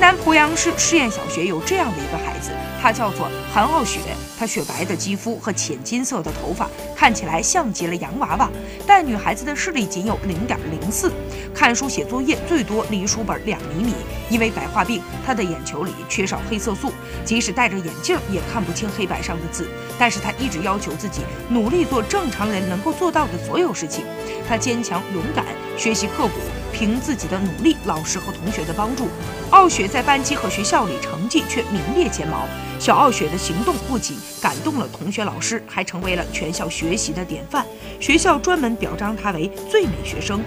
南濮阳市试验小学有这样的一个孩子，他叫做韩傲雪。他雪白的肌肤和浅金色的头发看起来像极了洋娃娃，但女孩子的视力仅有零点零四，看书写作业最多离书本两厘米。因为白化病，她的眼球里缺少黑色素，即使戴着眼镜也看不清黑板上的字。但是她一直要求自己努力做正常人能够做到的所有事情。她坚强勇敢，学习刻苦。凭自己的努力，老师和同学的帮助，傲雪在班级和学校里成绩却名列前茅。小傲雪的行动不仅感动了同学、老师，还成为了全校学习的典范。学校专门表彰她为最美学生。